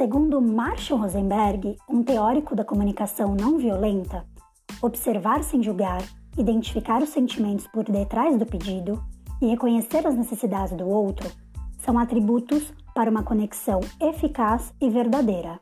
Segundo Marshall Rosenberg, um teórico da comunicação não violenta, observar sem julgar, identificar os sentimentos por detrás do pedido e reconhecer as necessidades do outro são atributos para uma conexão eficaz e verdadeira.